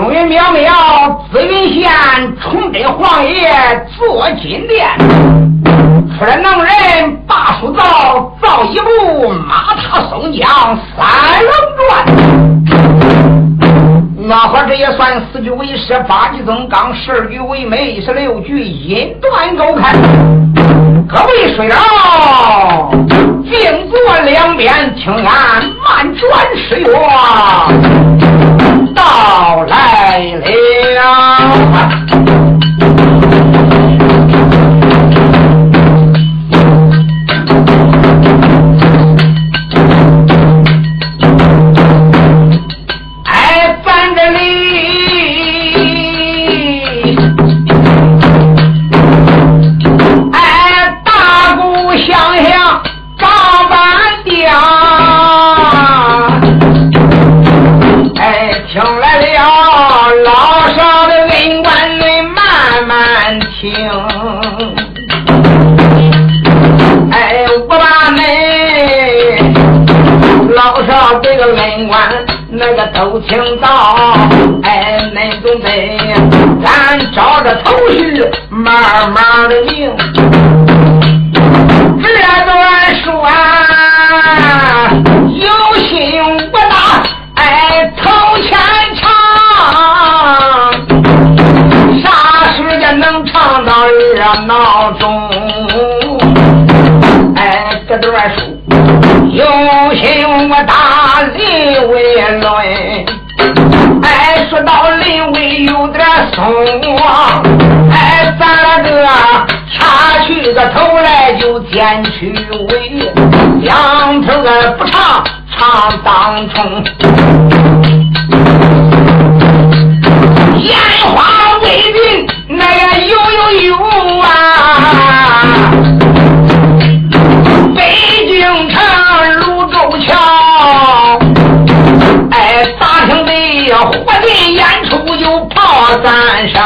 风云渺渺，紫云县，崇祯皇爷坐金殿。出了能人把书造，造一部马踏松江三龙传。那会儿这也算四句为诗，八句增纲，十二句为美，十六句音断勾开。各位水佬，静坐两边，听俺慢转诗乐到来了。都听到，哎，恁准备咱照着头绪慢慢的明。这段说有心不大，哎，头前唱，啥时间能唱到热闹中？哎，这段书。有打林为论，哎，说到林为有点松，哎，咱这掐去个头来就剪去尾，两头个不唱唱当冲，烟花未尽那个有有有啊。北京城火进演出就炮三声，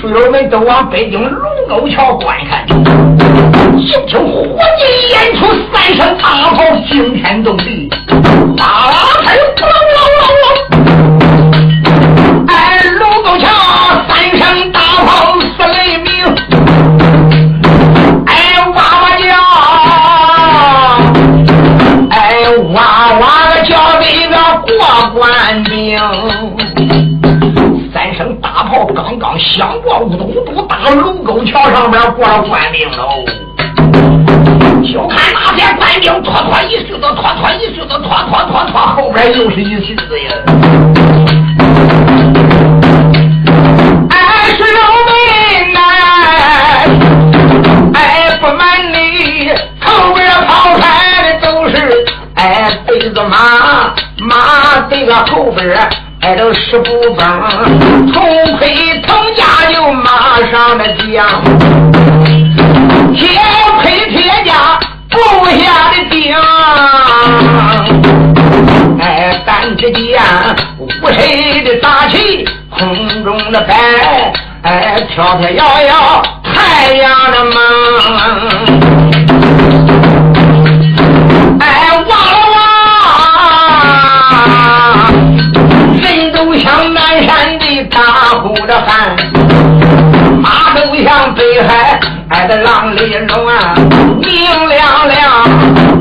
书友们都往北京卢沟桥观看，就听火进演出三声大炮惊天动地，啊声咣啷啷啷，沟桥上边过了官兵喽。就看那些官兵拖拖一袖子，拖拖一袖子，拖拖拖拖，后边又是一袖子呀。哎，是老门呐，哎，不瞒你，后边跑开的都是哎，背着马。马这个后边挨着十步崩，从盔五谁的大旗空中的白，哎，飘飘摇摇太阳的梦，哎，望。像南山的大呼的喊，马都像北海挨的浪里龙啊，明亮亮；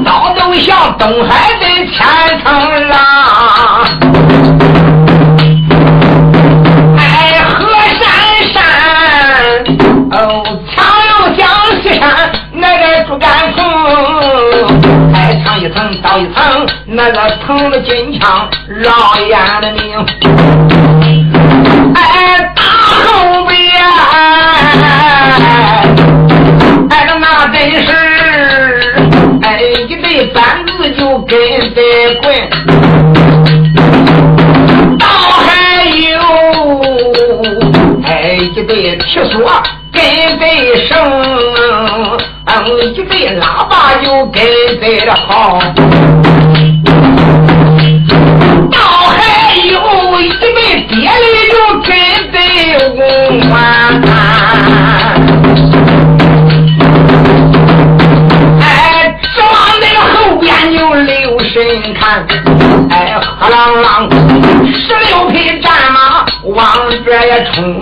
刀都像东海的千层浪，那个藤的金枪绕眼的命。哎，大后边，哎，那真是，哎，一对板子就跟在滚，倒还有，哎，一对铁锁跟在绳，嗯，一对喇叭就跟在了边也冲，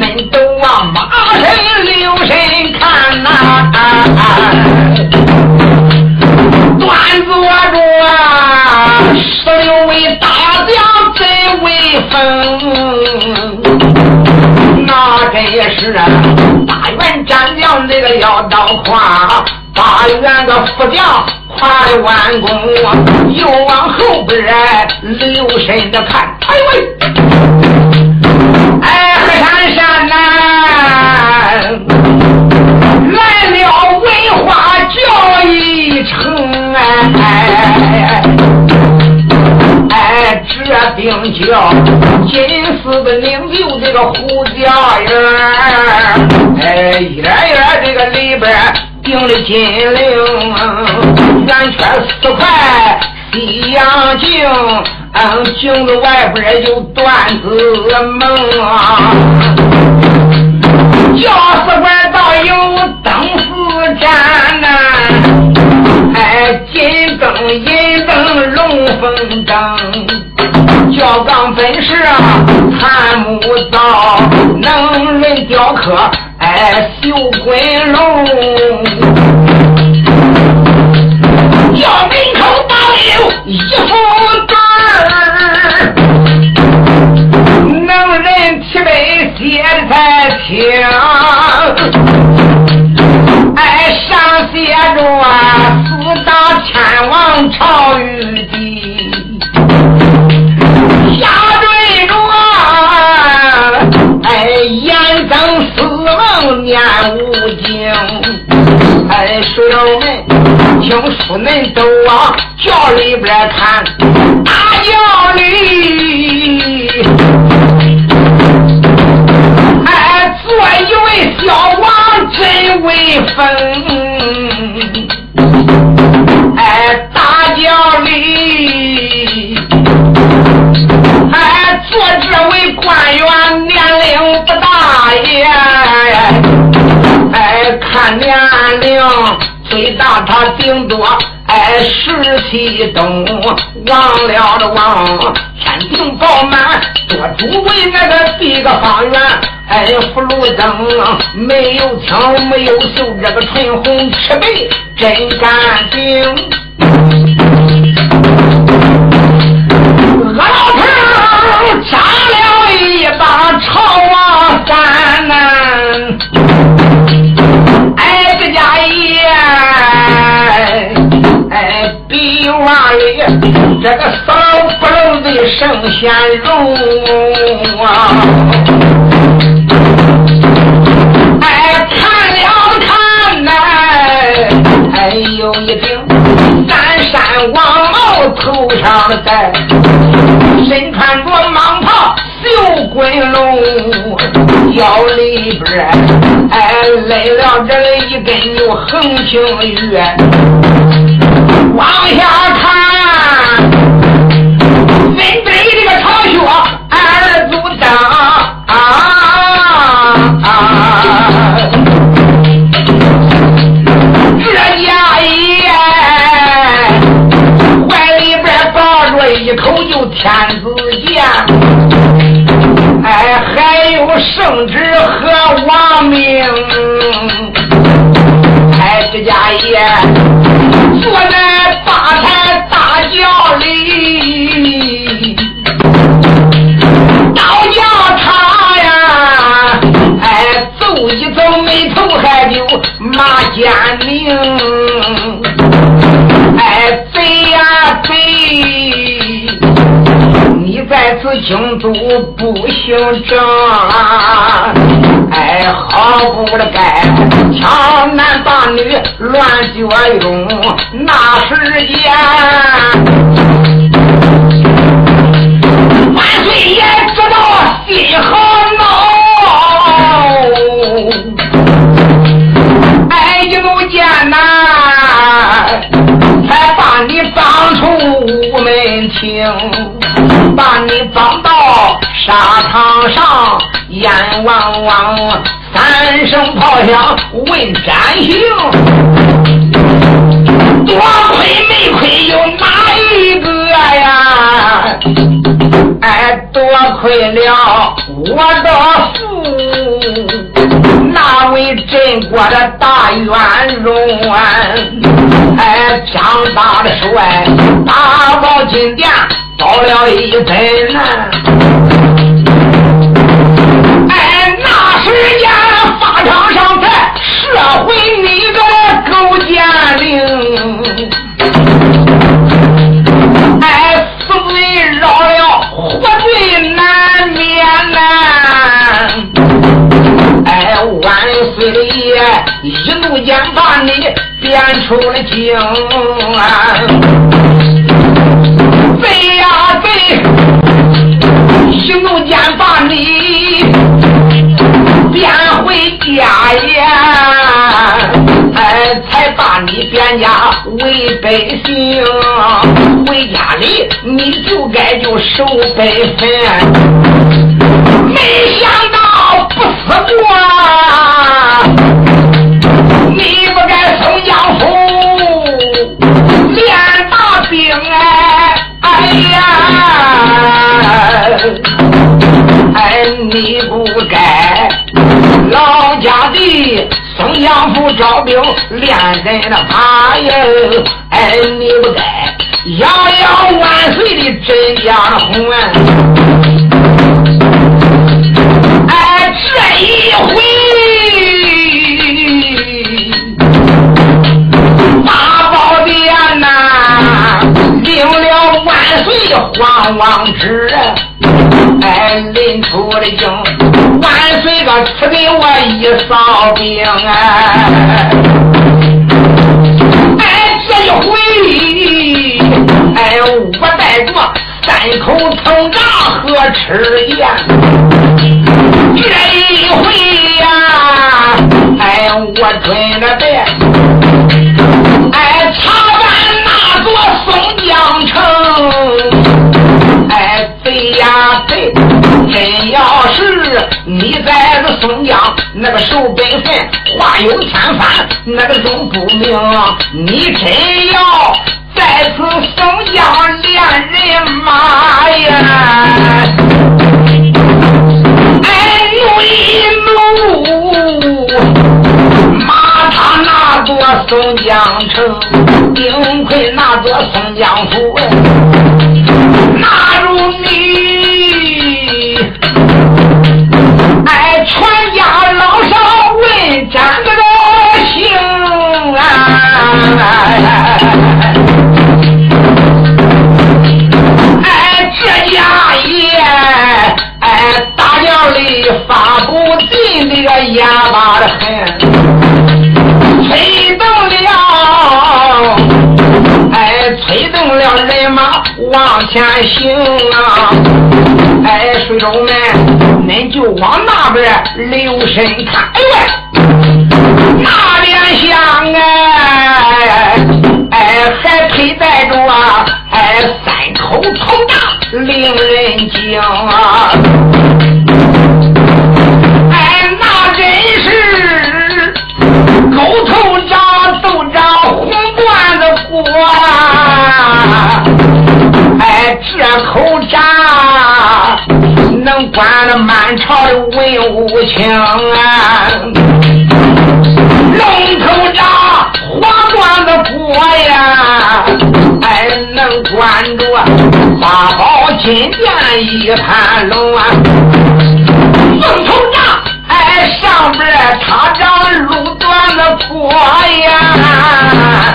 恁都往马身留神看呐，端坐着十六位大将真威风，那真也是大元战将那个要到胯，大元的副将。跨的弯弓，又往后边留神的看，哎呦喂，叫金丝的领袖这个胡家园，哎一点点这个里边。定的金陵，圆圈四块西洋镜，嗯，镜子外边有段子梦。教士馆倒有灯四盏呐，哎，金灯银灯龙凤灯，教岗本是檀木造，能人雕刻。哎，绣滚龙，窑门口倒有一副对儿，能人提杯写的才清。哎，上写着四大天王朝玉念无经，哎，水友们，听书恁都往教里边看，大教里，哎，做一位小王真威风，哎，大教里，哎，做这位官员年龄不大也。看年龄最大，他顶多哎十七冬，忘了的忘，天庭饱满，多诸位那个第个方圆，哎福禄灯，没有枪，没有袖，这个唇红齿白，真干净。老头扎了一把朝王三呐。哪里这个骚不漏的圣贤容啊！哎，看了看呐，哎，有一顶三山王帽头上戴，身穿着蟒袍绣滚龙，腰里边哎勒了这一根牛横青玉。往下看，哎，贼呀贼，你在此京都不行正，哎，好不了该强男霸女乱脚用，那时间。万岁爷知道心好门厅，把你放到沙场上，眼汪汪，三声炮响问斩刑，多亏没亏有哪一个呀？哎，多亏了我的父，那位镇国的大元戎？哎，强大的帅，打到金殿，遭了一阵难。哎，那时间法场上在社会你的勾践令。哎，死罪饶了活罪。一怒间把你变出了京，贼呀贼！一怒间把你变回家呀，哎，才把你变家为百姓。回家里你就该就守本分，没想到不死过。相府招兵，连人的他呦，哎，你不对，遥遥万岁的真家欢。哎，这一回。八宝殿呐，领了万岁的皇王之恩，哎，临出的迎。伴随个赐给我一扫兵，哎，哎，这一回，哎，我带着三口铜闸和吃宴，这一回呀，哎，我准了备，在这松江那个守本分，话有千番，那个容不明。你真要在此松江连人马呀？哎，怒一怒，马他那座松江城，顶亏那座松江府。前行啊！哎，水手们，恁就往那边留神看。哎喂，那边厢哎哎，还佩戴着啊哎三口铜大令人惊啊！能关了满朝的文武卿啊！龙头闸黄光的锅呀，还，能关住八宝金殿一盘龙啊！凤头闸哎，上边插着路段的锅呀！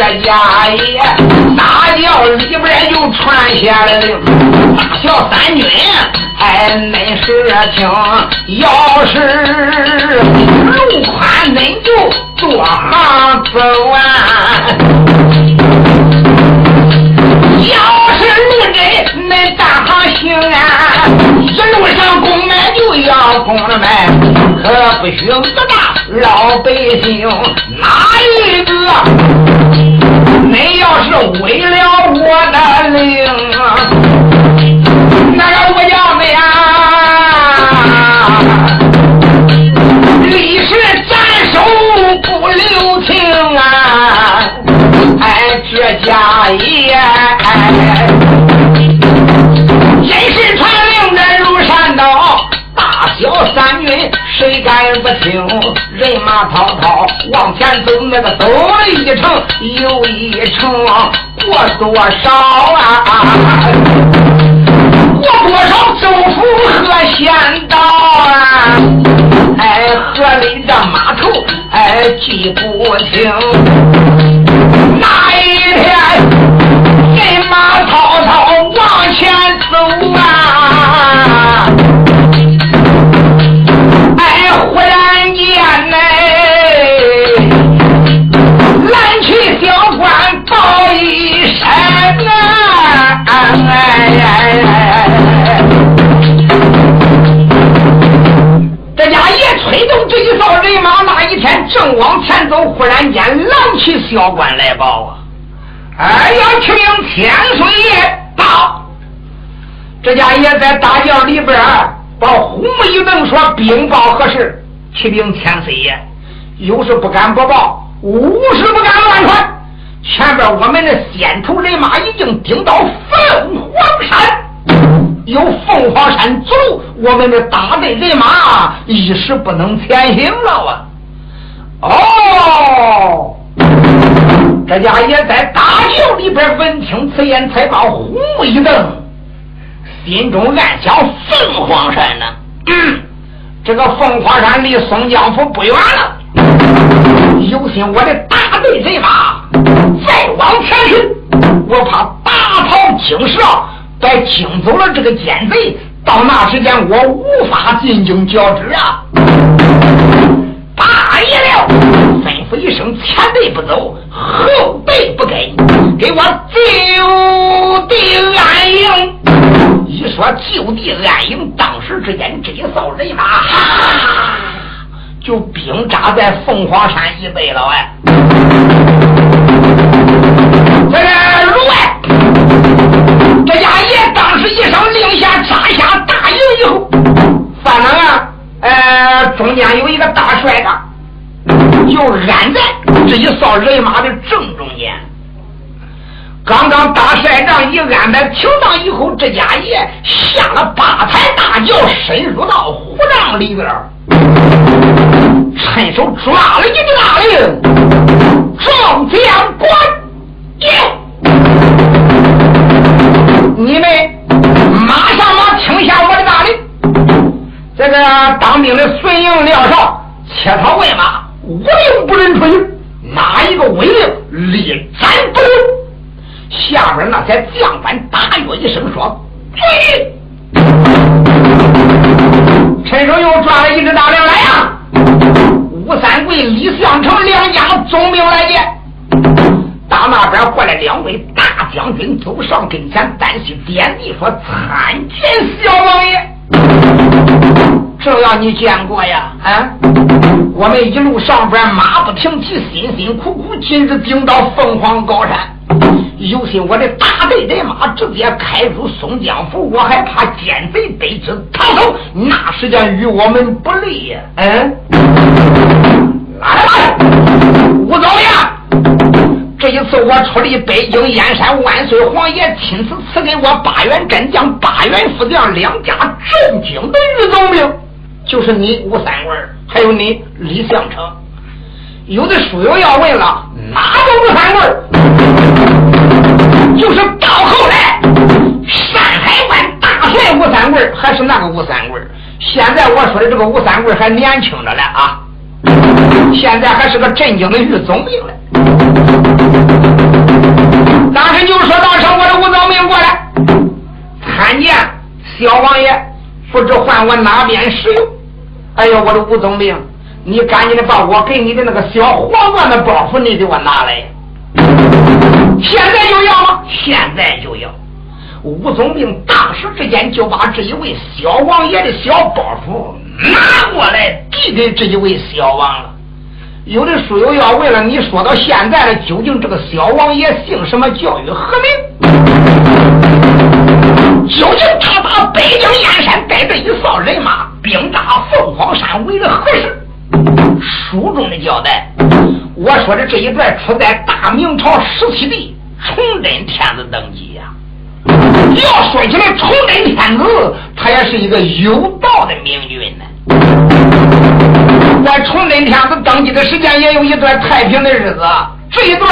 这家也大轿里边就传下来了，大小三军，哎，恁是听，要是路宽，恁就多行走啊。要是路窄，恁大行行啊！一路上公买就要公了买，可不许讹诈老百姓。哪一个？你要是毁了我的灵那个不要脸啊李氏斩首不留情啊哎这家业哎人是太小三军谁敢不听？人马滔滔往前走，那个走了一程又一程，过多少啊？过多少州府和县道啊？哎，河里的码头哎记不清。那一天，人马滔滔往前走啊！都，忽然间蓝旗小官来报啊！哎呀，启禀千岁爷到！这家也在大轿里边把红一瞪说：“禀报何事？”启禀千岁爷，有事不敢不报，无事不敢乱传。前边我们的先头人马已经顶到凤凰山，有凤凰山阻，我们的大队人马一时不能前行了啊！哦，这家也在大轿里边闻听此言，才把虎目一瞪，心中暗想：凤凰山呢？这个凤凰山离松江府不远了。有心我的大队人马再往前去，我怕打草惊蛇，再惊走了这个奸贼，到那时间我无法进京交旨啊！大爷了，吩咐一声，前队不走，后队不跟，给我就地安营。一说就地安营，当时之间这一扫人马，哈。就兵扎在凤凰山以北了哎！这个卢外，这家爷当时一声令下，扎下大营以后，反正啊，呃，中间有一个大帅的，就安在这一扫人马的正中间。刚刚大帅帐一安排停当以后，这家爷下了八抬大轿，深入到虎帐里边。趁手抓了一个大令，撞将官，你们这个当兵的孙营廖少，切草为马，无令不能出营。哪一个违令，立斩不留。下边那些将官大约一声说：“追。”陈守又抓了一只大令来呀！吴三桂、李相成两家总兵来见，打那边过来两位大将军，走上跟前，单膝点地说：“参见小王爷，这要你见过呀！啊，我们一路上边马不停蹄，辛辛苦苦，今日顶到凤凰高山。”有心我的大队人马直接开入松江府，我还怕奸贼得知逃走，那时间与我们不利呀！嗯，来来，吴总爷，这一次我出力北京燕山，万岁皇爷亲自赐给我八员真将、八员副将两家正经的御总兵，就是你吴三桂，还有你李相成。有的书友要问了，哪个吴三桂？就是到后来，山海关大帅吴三桂，还是那个吴三桂。现在我说的这个吴三桂还年轻着呢啊，现在还是个镇京的御总兵呢。当时就说到时我的吴总兵过来参见小王爷，不知唤我哪边使用？哎呦，我的吴总兵，你赶紧的把我给你的那个小皇冠的包袱，你给我拿来。现在就要吗？现在就要！吴总兵当时之间就把这一位小王爷的小包袱拿过来，递给这一位小王了。有的书友要问了，你说到现在了，究竟这个小王爷姓什么，叫与何名？究竟他把北京燕山带着一扫人马，兵打凤凰山，为了何事？书中的交代。我说的这一段出在大明朝十七帝崇祯天子登基呀。要说起来，崇祯天子他也是一个有道的明君呢。在崇祯天子登基的时间，也有一段太平的日子。这一段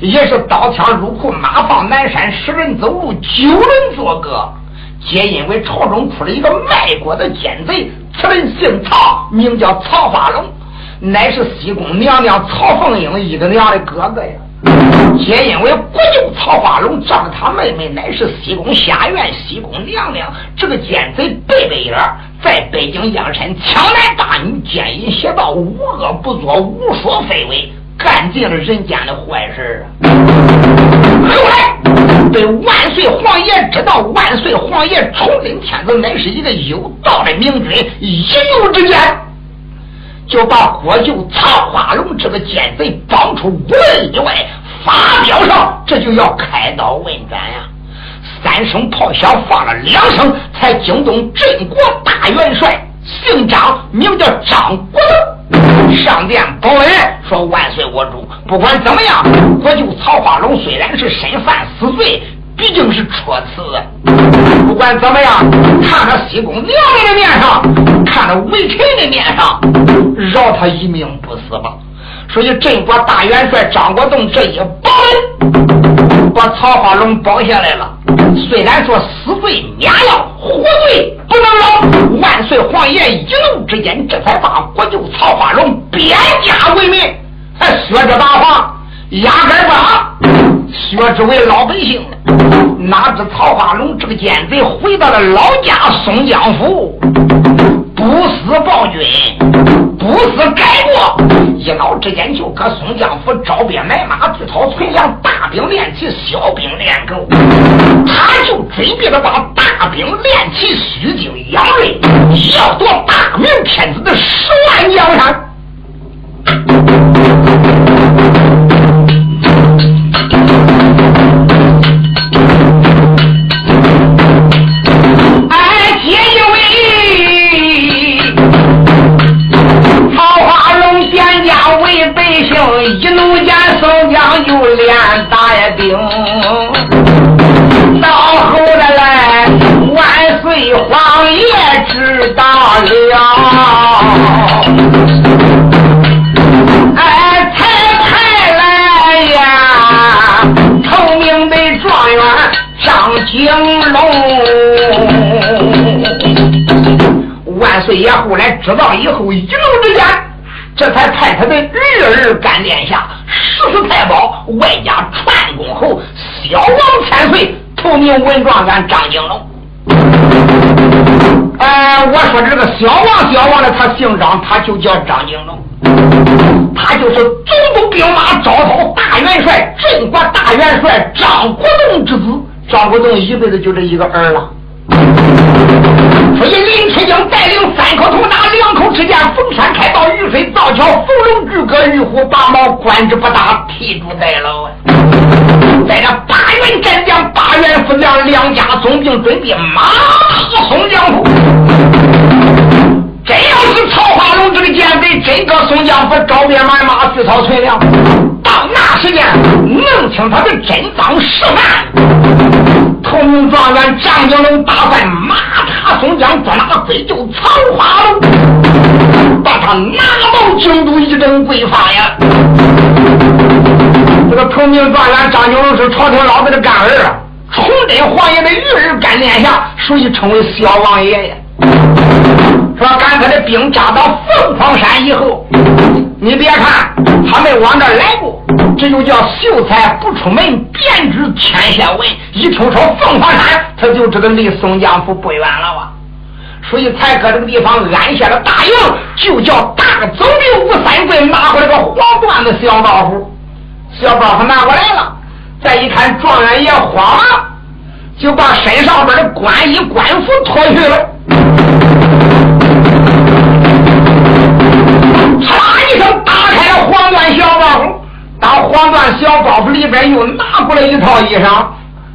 也是刀枪入库，马放南山，十人走路，九人作歌。皆因为朝中出了一个卖国的奸贼，此人姓曹，名叫曹化龙，乃是西宫娘娘曹凤英一个娘的哥哥呀。皆因为不救曹化龙仗着他妹妹乃是西宫下院西宫娘娘，这个奸贼贝贝眼在北京阳山抢男大女，奸淫邪道，无恶不作，无所非为，干尽了人间的坏事啊！后来被万岁皇爷知道，万岁皇爷崇祯天子乃是一个有道的明君，一怒之间。就把国舅曹化龙这个奸贼绑出五里以外，发表上这就要开刀问斩呀！三声炮响，放了两声，才惊动镇国大元帅，姓张，名叫张国栋，上殿报恩，说万岁我主，不管怎么样，国舅曹化龙虽然是身犯死罪。毕竟是戳刺，不管怎么样，看着西宫娘娘的面上，看着微臣的面上，饶他一命不死吧。所以镇国大元帅张国栋这一保恩，把曹化龙保下来了。虽然说死罪免了，活罪不能饶。万岁皇爷一怒之间，这才把国舅曹化龙贬家为民，还削这大话，压根把。薛之为老百姓，哪知曹化龙这个奸贼回到了老家松江府，是暴君，不是改过，一脑之间就搁松江府招兵买马，自讨存粮，大兵练起，小兵练狗，他就准备着把大兵练起，虚惊养锐，要夺大明天子的十万江山。连打一兵。到后来来，万岁皇爷知道了，哎，才派来呀，头名的状元张景龙。万岁爷后来知道以后，一怒之间。这才派他的二儿干殿下，十四太保，外加串公侯，小王千岁，头名文状元张景龙。哎，我说这个小王，小王的他姓张，他就叫张景龙，他就是总督兵马招讨大元帅、镇国大元帅张国栋之子。张国栋一辈子就这一个儿了。所以林春江带领三口头拿两口之剑，逢山开道，遇水造桥，伏龙巨戈，玉虎拔毛，官职不大，替主代劳啊！在这八员战将、八员副将两家总兵准备马踏松江府。真要是曹化龙这个奸贼真搁松江府招兵买马、聚草存粮，到那时间能听他的真赃实犯。头名状元张景龙打算马踏松江，捉拿归咎曹花龙，把他拿到京都一等归法呀！这个头名状元张景龙是朝廷老子的干儿，崇祯皇爷的御儿干殿下，属于称为小王爷呀。说赶他的兵扎到凤凰山以后，你别看他没往这来过，这就叫秀才不出门，便知天下文。一听说凤凰山，他就知道离松江府不远了哇？所以才搁这个地方安下了大营，就叫大总兵吴三桂拿回来个黄缎子小包袱，小包袱拿过来了，再一看状元爷慌了，就把身上边的官衣官服脱去了。嚓一声，打开了黄缎小包袱。当黄缎小包袱里边又拿过来一套衣裳，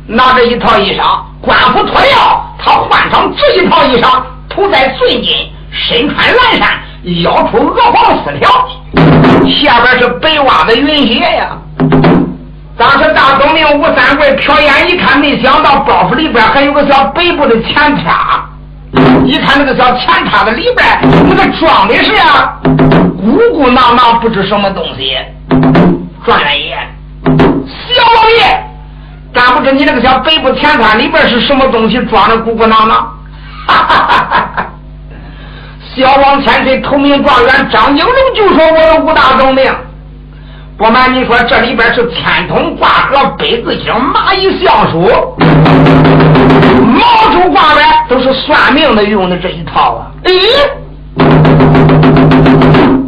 拿着一套衣裳，官服脱掉，他换上这一套衣裳，头戴碎金，身穿蓝衫，腰出鹅黄丝条，下边是白袜子云鞋呀。当时大总兵吴三桂瞟眼一看，没想到包袱里边还有个小北部的钱叉。一看那个小钱叉子里边，那个装的是啊，鼓鼓囊囊，不知什么东西。状元爷，小王爷，敢不知你那个小北部钱叉里边是什么东西装的鼓鼓囊囊？哈哈哈哈哈！小王千岁头名状元张景龙就说：“我的五大总兵。”不瞒你说，这里边是天通挂和、北字星、蚂蚁相书、毛珠挂呗，都是算命的用的这一套啊！咦，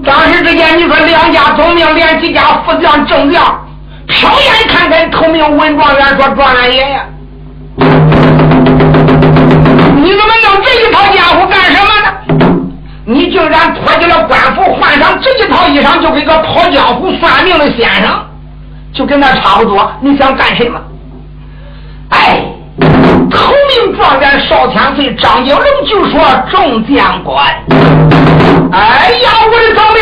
当时之间，你说两家总兵连几家副将、正将，瞟眼看看，头名文状元说：“状元爷爷，你怎么弄这一套家伙干什么呢？”你竟然脱下了官服，换上这一套衣裳，就跟个跑江湖算命的先生，就跟那差不多。你想干什么？头名状元少千岁张景龙就说：“众将官，哎呀，我的长命，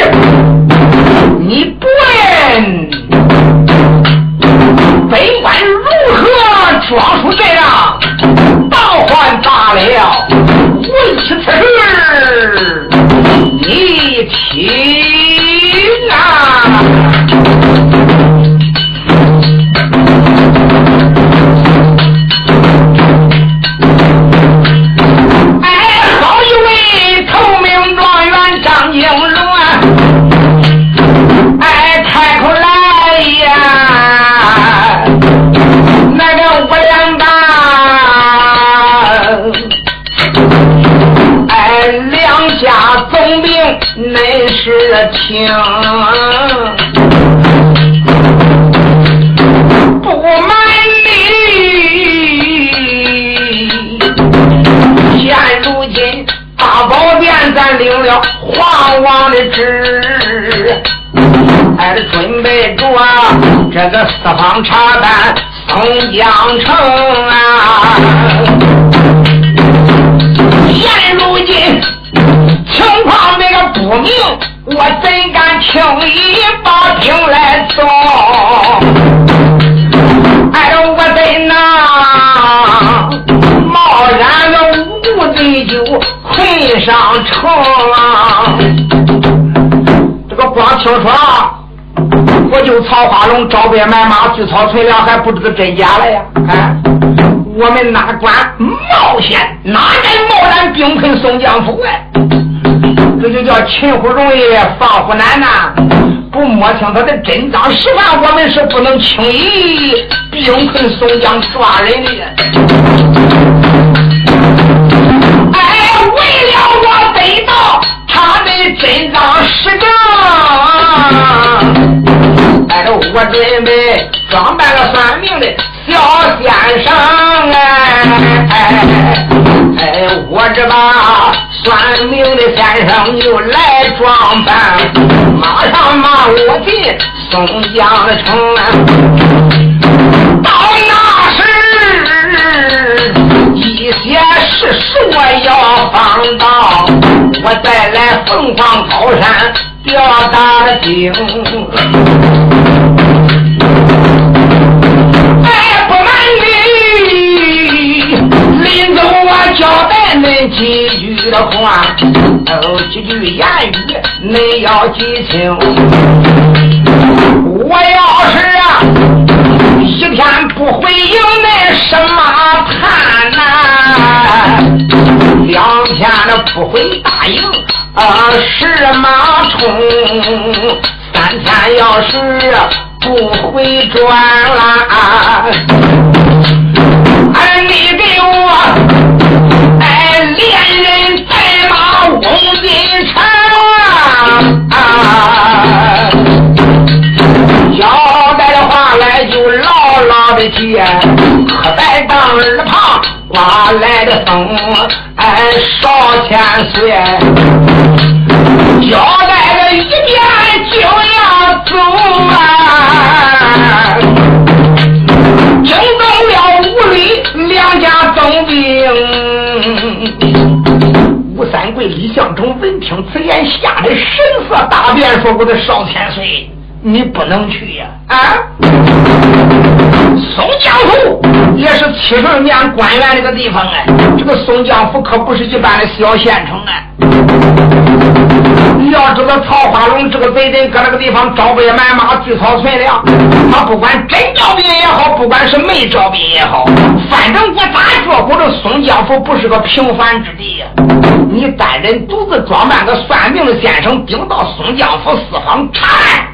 你不问本官如何装出这样，倒换罢了。问起此事。”你听不卖力，现如今大宝殿咱领了皇王的旨，还得准备着这个四方茶单送江城啊，个光听说，我就曹花龙招兵买马，聚草存粮，还不知道真假了呀？啊，我们哪管冒险？哪敢贸然兵困宋江府哎？这就叫擒虎容易放虎难呐！不摸清他的真赃实犯，我们是不能轻易兵困宋江抓人的。我准备装扮了算命的小先生哎，哎，我这把。算命的先生又来装扮，马上马我进松江的城。到那时，一些事说要放到，我再来凤凰高山吊大惊。哎，交代恁几句。的话，哦，几句言语，恁要记清。我要是啊，一天不回应那什么盼呐，两天的不回答应啊，是马冲。三天要是不回转啦，可在当耳旁刮来的风，哎，少千岁，交代了一遍就要走啊，惊动了屋里两家总兵。吴三桂、李向忠闻听此言，吓得神色大变，说：“我的少千岁，你不能去呀！啊，松江府也是七十年官员那个地方哎，这个松江府可不是一般的小县城哎。你要知道，曹花龙这个贼人搁那个地方招兵买马，聚草存粮，他不管真招兵也好，不管是没招兵也好，反正我咋说，我这松江府不是个平凡之地呀。你单人独自装扮个算命的先生，顶到松江府四方查案，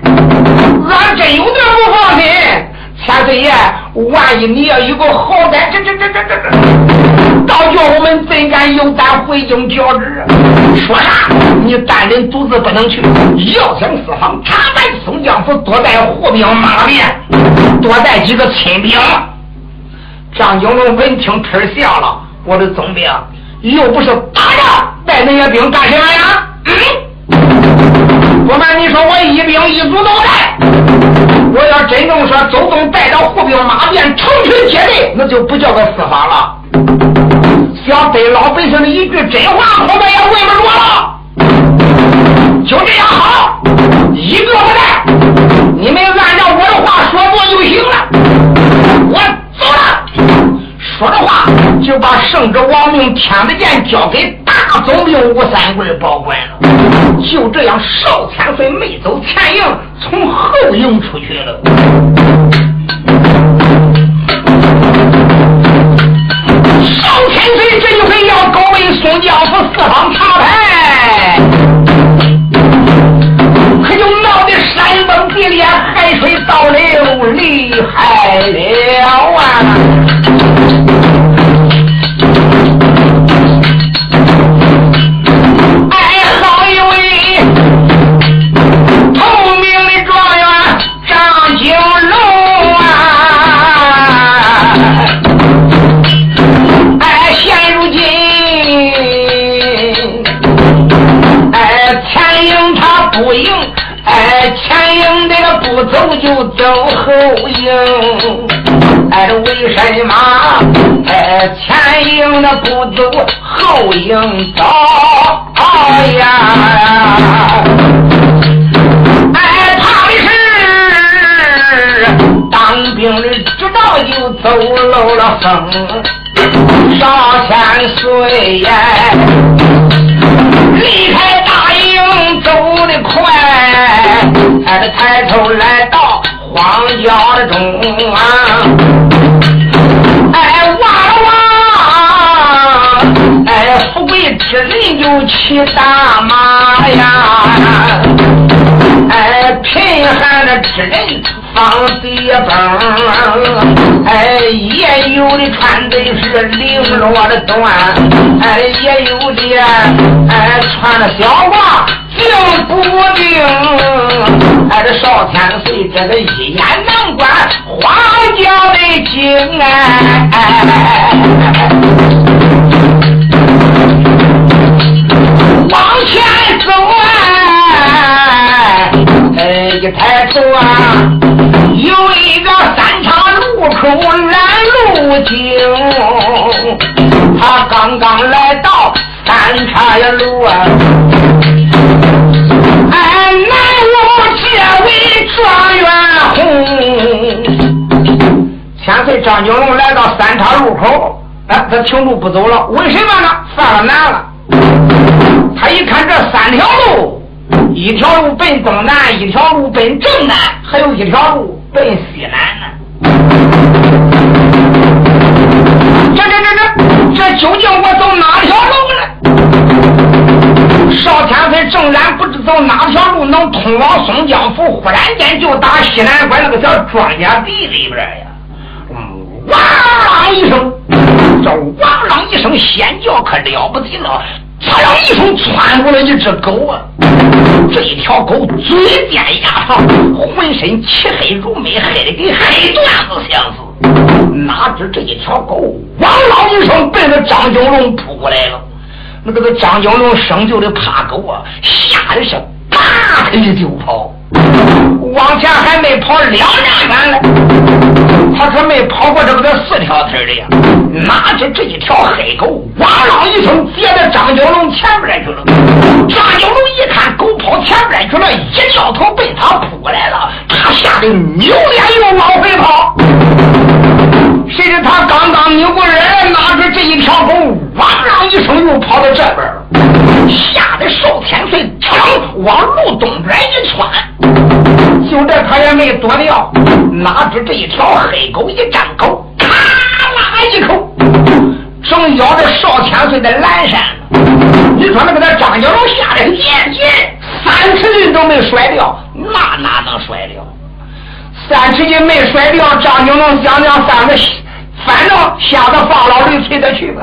俺真有点不放心。千岁爷，万一你要有个好歹，这这这这这这，倒叫我们怎敢有胆回京交旨？说啥？你单人独自不能去，要想四方查办松江府，多带护兵马便，多带几个亲兵。张景龙闻听吃笑了，我的总兵又不是打仗，带那些兵干什么呀？嗯，不瞒你说，我一兵一卒都带。我要真正说周东带着护兵马便成群结队，那就不叫个司法了。想对老百姓的一句真话，恐怕也问不着了。就这样好，一个不带，你们按照我的话说做就行了。我走了。说着话，就把圣旨王命天子剑交给大总兵吴三桂保管了。就这样，少千岁没走前营，从后营出去了。少千岁这一回要高为宋江府四方查牌，可就闹得山崩地裂，海水倒流，厉害了啊！哎，前营的不走就走后营，哎，为什么？哎，前营的不走后营走呀？哎，怕的是当兵的知道就走漏了风，少千岁呀，离开大营走得快。他抬头来到荒郊的中啊，哎，哇哇，哎，富贵之人就骑大马呀，哎，贫寒的之人放地崩，哎，也有的穿的是绫罗的缎，哎，也有的哎穿的小褂。定不定？哎，这少天岁，这个一眼难关，花轿的精哎！往前走啊！哎，一抬头啊，有一个三岔路口拦路径，他刚刚来到三岔呀路啊。岁张景龙来到三岔路口，哎，他停住不走了，为什么呢？犯了难了。他一看这三条路，一条路奔东南，一条路奔正南，还有一条路奔西南呢。这这这这，这究竟我走哪条路呢？少天岁正然不知走哪条路能通往松江府，忽然间就打西南关那个小庄稼地里边呀，哇啷一声，这哇啷一声仙叫可了不得了，呲啷一声窜过来一只狗啊！这一条狗嘴尖牙长，浑身漆黑如煤，黑的跟黑缎子相似。哪知这一条狗哇啷一声奔着张九龙扑过来了。那个个张九龙生就的怕狗啊，吓得是拔腿就跑，往前还没跑两丈远嘞，他可没跑过这么个四条腿的呀。哪知这一条黑狗哇啷一声接在张九龙前边去了。张九龙一看狗跑前边去了，一掉头被他扑过来了，他吓得扭脸又往回跑。谁知他刚刚扭过人，哪知这一条狗汪啷一声又跑到这边了，吓得邵天岁噌往路东边一窜，就这他也没躲掉，哪知这一条黑狗一张口，咔啦一口，正咬着少千岁的蓝衫。你说那个那张角龙吓得很严谨，三尺筋都没甩掉，那哪能甩掉？三尺筋没甩掉，张九龙想想三个，反正吓得放老驴催他去吧。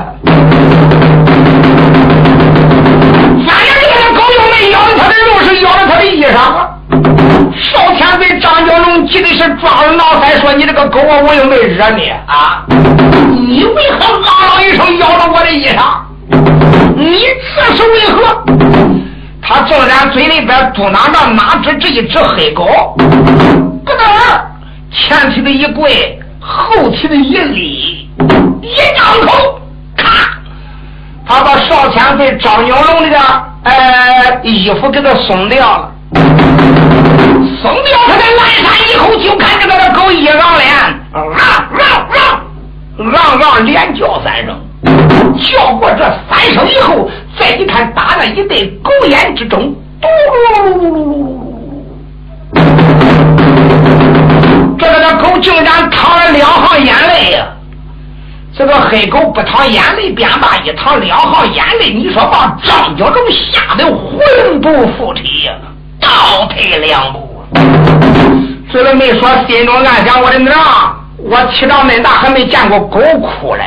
咬了他的肉，是咬了他的衣裳。少天被张九龙急的是撞了脑袋，说：“你这个狗啊，我又没惹你啊，你为何嗷嗷一声咬了我的衣裳？你这是为何？”他正然嘴里边嘟囔着，哪知这一只黑狗。不等儿，前蹄的一跪，后蹄的一立，一张口，他把少天被张九龙的呃衣服给他松掉了，松掉他的蓝衫以后，就看这个狗一嚷脸，啊啊啊，昂昂连叫三声，叫过这三声以后，再一看打了一对狗眼之中，嘟噜噜噜噜噜噜。这个这狗竟然淌了两行眼泪呀！这个黑狗不淌眼泪便罢，一淌两行眼泪，你说把张教中吓得魂不附体，倒退两步。嘴里没说，心中暗想：我的娘，我气长恁大还没见过狗哭嘞。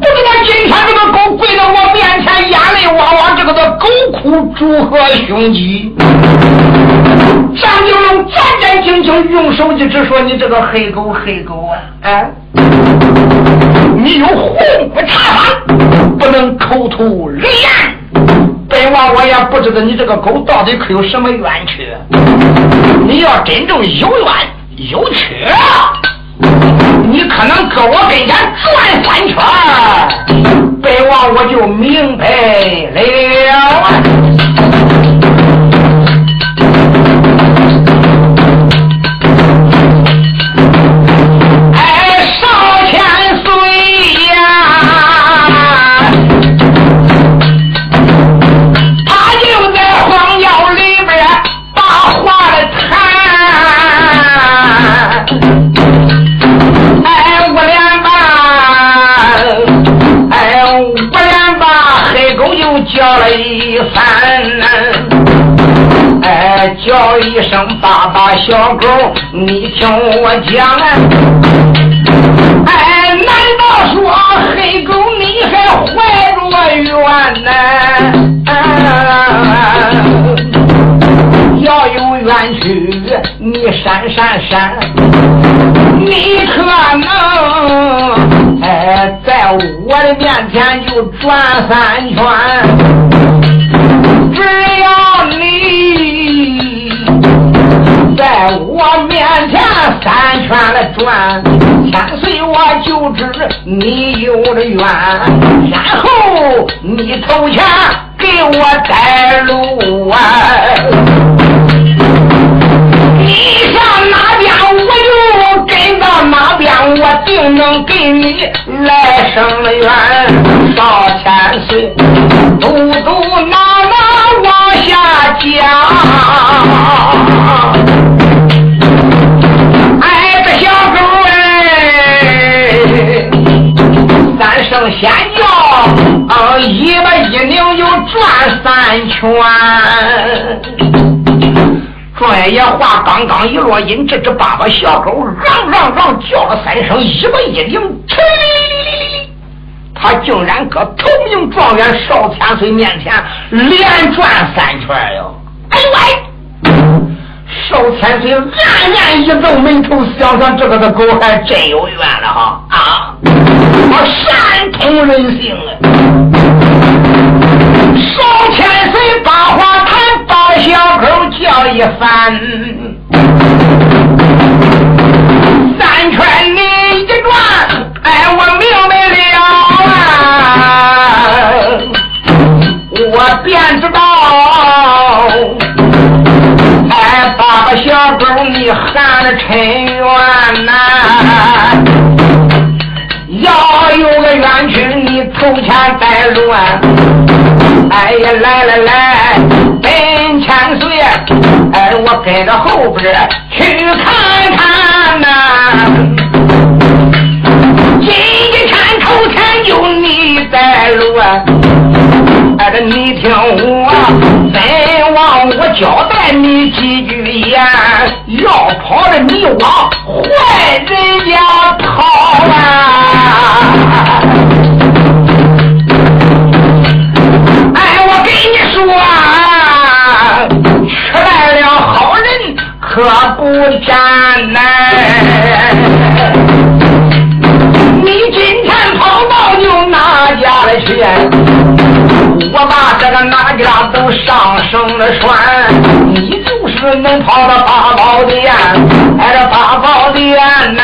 不知道今天这个狗跪在我面前，眼泪汪汪，这个的狗哭如何凶吉？张九龙战战兢兢，用手一指说：“你这个黑狗，黑狗啊！哎，你有红不查法，不能口吐雷言。本王我也不知道你这个狗到底可有什么冤屈。你要真正有冤有屈。”你可能搁我跟前转三圈，本王我就明白了。叫一声爸爸，小狗，你听我讲！哎，难道说黑狗你还怀着冤呢？要有冤屈，你闪闪闪，你可能哎在我的面前就转三圈，我面前三圈来转，千岁我就知你有了冤，然后你头前给我带路啊！你上哪边我就跟到哪边，我定能给你来生了冤。少千岁，嘟嘟囔囔往下讲。先叫，啊，一把一拧就转三圈。状元爷话刚刚一落音，这只爸爸小狗嚷嚷嚷叫了三声，一把一拧，他竟然搁头名状元邵千岁面前连转三圈哟！哎呦喂！邵千岁暗暗一皱眉头，想想这个的狗还真有缘了哈啊！我善通人性啊！邵千岁把话谈，把小狗叫一番，三圈你一转，哎，我明白了啊！我便知道。小狗，你喊的真冤呐！要有个冤屈你头前带路啊！哎呀，来来来，奔千岁，哎，我跟着后边去看看呐。今天头前有你带路啊！哎，这你听我，本王我交代你几句言，要跑了你往坏人家跑上升了船，你就是能跑到八宝殿，哎，这八宝殿呐，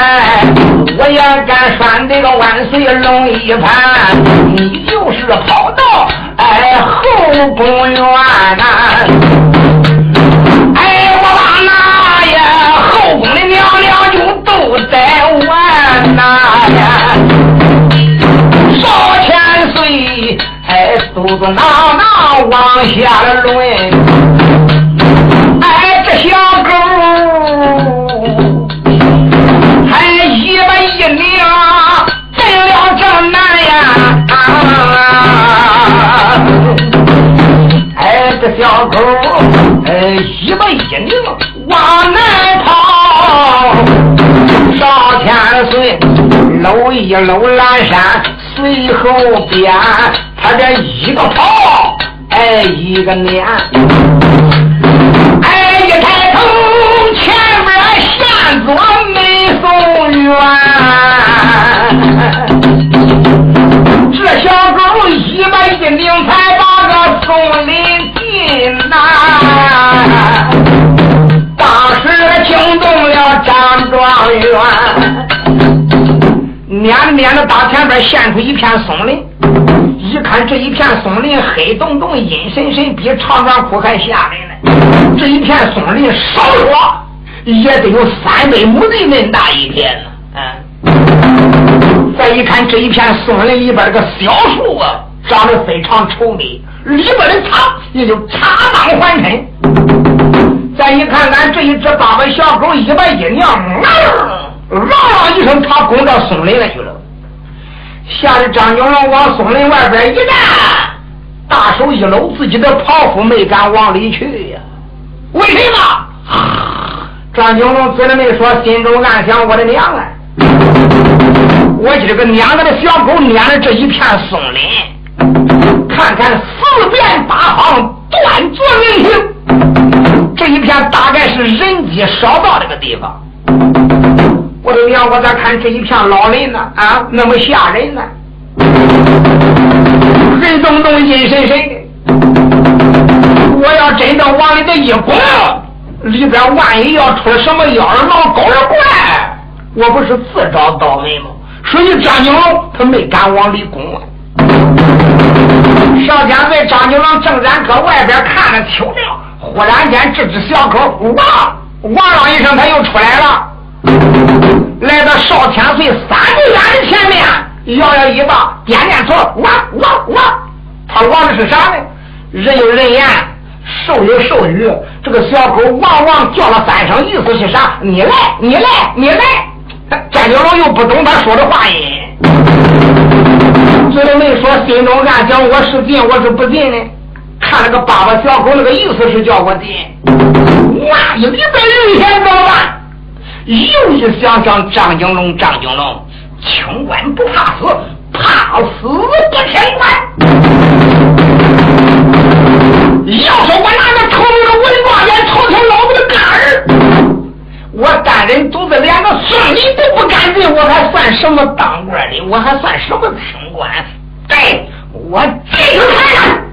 我也敢拴这个万岁龙一盘，你就是跑到哎后宫院呐，哎，我把那呀后宫的娘娘就都带完呐呀，少千岁。哎，嘟嘟囔囔往下抡，哎，这小狗还一把一拧，进了正南呀！哎，这小狗哎一把一拧往南跑，上千岁搂一搂蓝山，随后边。他这一个跑，哎，一个撵，哎，一抬头前面现做美松园，这小狗一把一拧才把个松林进呐，当时惊动了张状元，撵撵着大前边现出一片松林。一看这一片松林黑洞洞阴森森，比长庄窟还吓人呢。这一片松林少说也得有三百亩地那么大一片呢。嗯，再一看这一片松林里边这个小树啊，长得非常稠密，里边的草也就插裆环身。再一看俺这一只八百小狗，一把一娘，嗷嗷一声，它攻到松林里去了。吓得张九龙往松林外边一站，大手一搂自己的袍服，没敢往里去呀。为什么？张九龙嘴里没说，心中暗想：我的娘啊！我今个撵个的小狗撵了这一片松林，看看四面八方断绝人行，这一片大概是人迹少到这个地方。我的娘！我咋看这一片老林呢？啊，那么吓人呢！人动动，阴森森的。我要真的往里头一拱，里边万一要出了什么妖儿郎、狗儿怪，我不是自找倒霉吗？所以张金龙他没敢往里拱啊。上天在张金龙正然搁外边看着秋亮，忽然间这只小狗汪汪啷一声，他又出来了。来到少天岁三步远的前面，摇摇尾巴，点点头，汪汪汪！他汪的是啥呢？人有人言，兽有兽语。这个小狗汪汪叫了三声，意思是啥？你来，你来，你来！詹九龙又不懂他说的话音，嘴里没说，心中暗想：我是进，我是不进呢？看那个爸爸小狗那个意思是叫我进，万一里边危险怎么办？又一想想张景龙，张景龙，清官不怕死，怕死不清官。要说我拿着头那个文状元朝天老子的干儿，我单人独自连个孙礼都不敢进，我还算什么当官的？我还算什么清官？对，我进去看看。